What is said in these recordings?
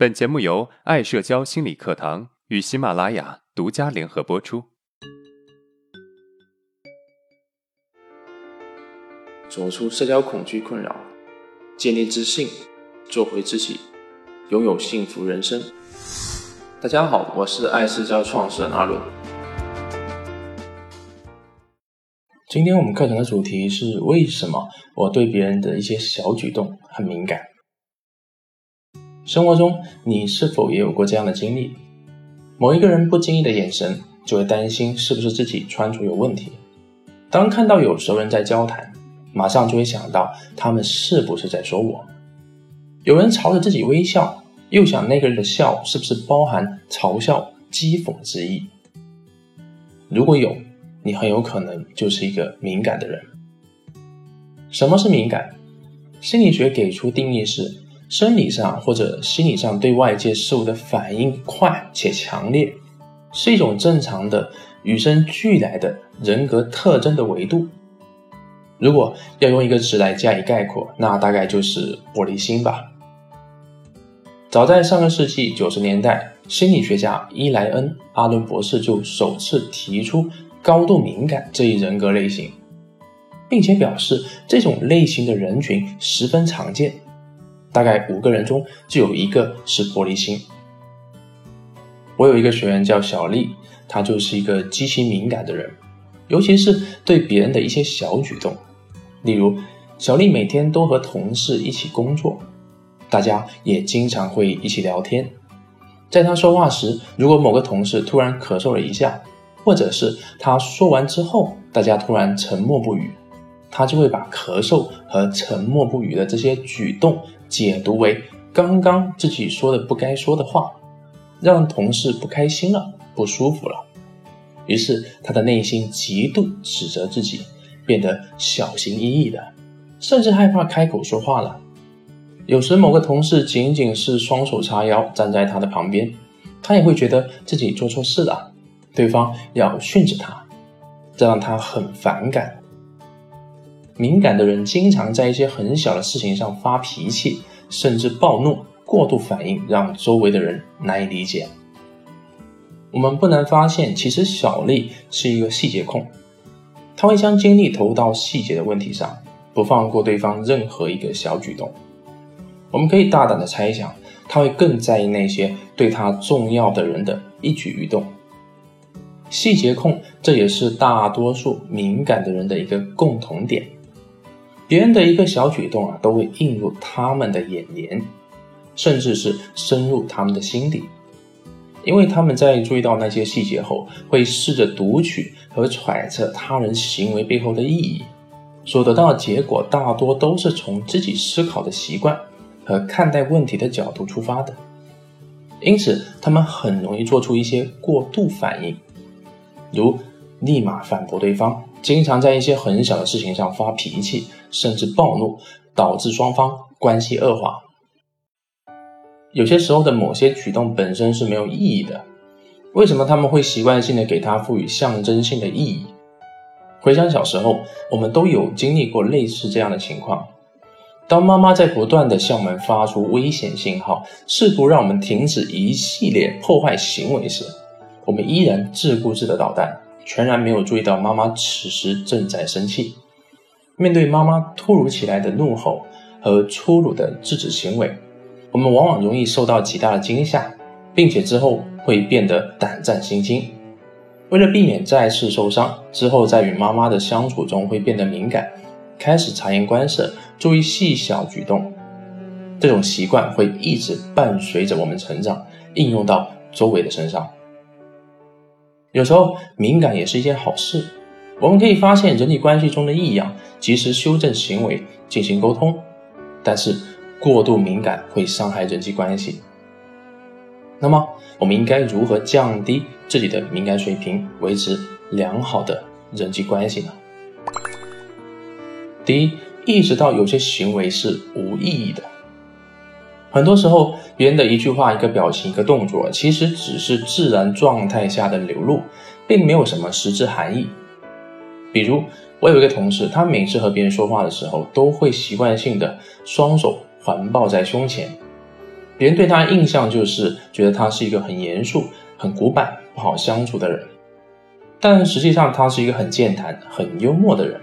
本节目由爱社交心理课堂与喜马拉雅独家联合播出。走出社交恐惧困扰，建立自信，做回自己，拥有幸福人生。大家好，我是爱社交创始人阿伦。今天我们课程的主题是为什么我对别人的一些小举动很敏感。生活中，你是否也有过这样的经历？某一个人不经意的眼神，就会担心是不是自己穿着有问题；当看到有熟人在交谈，马上就会想到他们是不是在说我。有人朝着自己微笑，又想那个人的笑是不是包含嘲笑、讥讽之意？如果有，你很有可能就是一个敏感的人。什么是敏感？心理学给出定义是。生理上或者心理上对外界事物的反应快且强烈，是一种正常的与生俱来的人格特征的维度。如果要用一个词来加以概括，那大概就是玻璃心吧。早在上个世纪九十年代，心理学家伊莱恩·阿伦博士就首次提出高度敏感这一人格类型，并且表示这种类型的人群十分常见。大概五个人中就有一个是玻璃心。我有一个学员叫小丽，她就是一个极其敏感的人，尤其是对别人的一些小举动。例如，小丽每天都和同事一起工作，大家也经常会一起聊天。在她说话时，如果某个同事突然咳嗽了一下，或者是她说完之后，大家突然沉默不语，她就会把咳嗽和沉默不语的这些举动。解读为刚刚自己说的不该说的话，让同事不开心了、不舒服了，于是他的内心极度指责自己，变得小心翼翼的，甚至害怕开口说话了。有时某个同事仅仅是双手叉腰站在他的旁边，他也会觉得自己做错事了，对方要训斥他，这让他很反感。敏感的人经常在一些很小的事情上发脾气，甚至暴怒、过度反应，让周围的人难以理解。我们不难发现，其实小丽是一个细节控，她会将精力投入到细节的问题上，不放过对方任何一个小举动。我们可以大胆的猜想，她会更在意那些对她重要的人的一举一动。细节控，这也是大多数敏感的人的一个共同点。别人的一个小举动啊，都会映入他们的眼帘，甚至是深入他们的心底。因为他们在注意到那些细节后，会试着读取和揣测他人行为背后的意义，所得到的结果大多都是从自己思考的习惯和看待问题的角度出发的。因此，他们很容易做出一些过度反应，如立马反驳对方。经常在一些很小的事情上发脾气，甚至暴怒，导致双方关系恶化。有些时候的某些举动本身是没有意义的，为什么他们会习惯性的给它赋予象征性的意义？回想小时候，我们都有经历过类似这样的情况：当妈妈在不断的向我们发出危险信号，试图让我们停止一系列破坏行为时，我们依然自顾自的捣蛋。全然没有注意到妈妈此时正在生气。面对妈妈突如其来的怒吼和粗鲁的制止行为，我们往往容易受到极大的惊吓，并且之后会变得胆战心惊。为了避免再次受伤，之后在与妈妈的相处中会变得敏感，开始察言观色，注意细小举动。这种习惯会一直伴随着我们成长，应用到周围的身上。有时候敏感也是一件好事，我们可以发现人际关系中的异样，及时修正行为，进行沟通。但是过度敏感会伤害人际关系。那么我们应该如何降低自己的敏感水平，维持良好的人际关系呢？第一，意识到有些行为是无意义的。很多时候，别人的一句话、一个表情、一个动作，其实只是自然状态下的流露，并没有什么实质含义。比如，我有一个同事，他每次和别人说话的时候，都会习惯性的双手环抱在胸前，别人对他印象就是觉得他是一个很严肃、很古板、不好相处的人，但实际上他是一个很健谈、很幽默的人，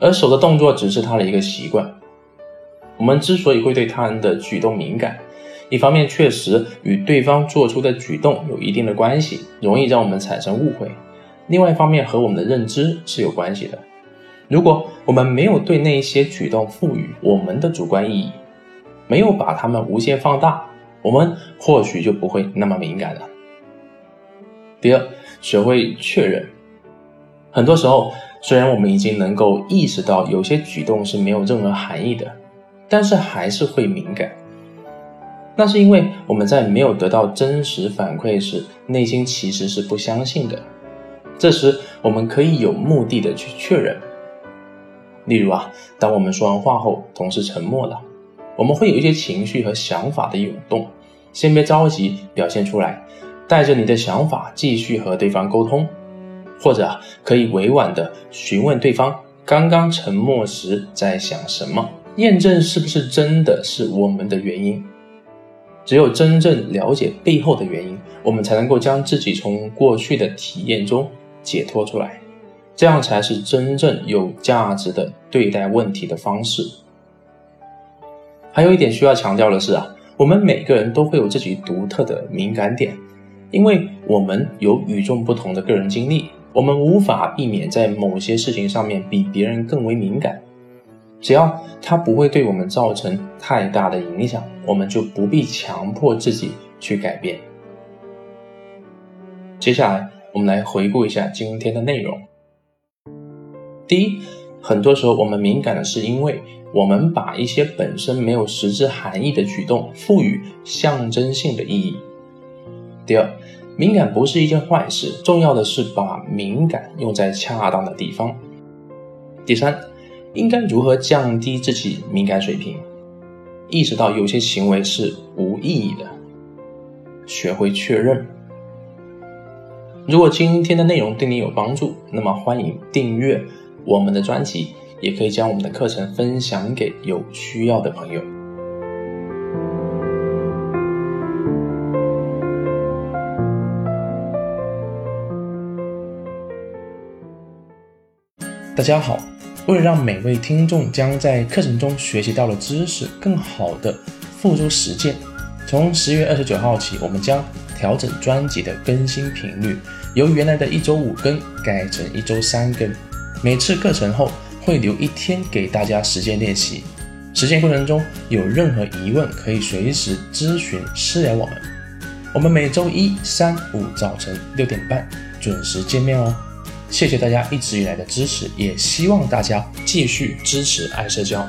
而手的动作只是他的一个习惯。我们之所以会对他人的举动敏感，一方面确实与对方做出的举动有一定的关系，容易让我们产生误会；另外一方面和我们的认知是有关系的。如果我们没有对那些举动赋予我们的主观意义，没有把它们无限放大，我们或许就不会那么敏感了。第二，学会确认。很多时候，虽然我们已经能够意识到有些举动是没有任何含义的，但是还是会敏感。那是因为我们在没有得到真实反馈时，内心其实是不相信的。这时，我们可以有目的的去确认。例如啊，当我们说完话后，同事沉默了，我们会有一些情绪和想法的涌动。先别着急表现出来，带着你的想法继续和对方沟通，或者可以委婉的询问对方刚刚沉默时在想什么，验证是不是真的是我们的原因。只有真正了解背后的原因，我们才能够将自己从过去的体验中解脱出来。这样才是真正有价值的对待问题的方式。还有一点需要强调的是啊，我们每个人都会有自己独特的敏感点，因为我们有与众不同的个人经历，我们无法避免在某些事情上面比别人更为敏感。只要它不会对我们造成太大的影响，我们就不必强迫自己去改变。接下来，我们来回顾一下今天的内容。第一，很多时候我们敏感的是因为我们把一些本身没有实质含义的举动赋予象征性的意义。第二，敏感不是一件坏事，重要的是把敏感用在恰当的地方。第三，应该如何降低自己敏感水平？意识到有些行为是无意义的，学会确认。如果今天的内容对你有帮助，那么欢迎订阅。我们的专辑也可以将我们的课程分享给有需要的朋友。大家好，为了让每位听众将在课程中学习到的知识更好的付诸实践，从十月二十九号起，我们将调整专辑的更新频率，由原来的一周五更改成一周三更。每次课程后会留一天给大家实践练习，实践过程中有任何疑问可以随时咨询私聊我们。我们每周一、三、五早晨六点半准时见面哦。谢谢大家一直以来的支持，也希望大家继续支持爱社交。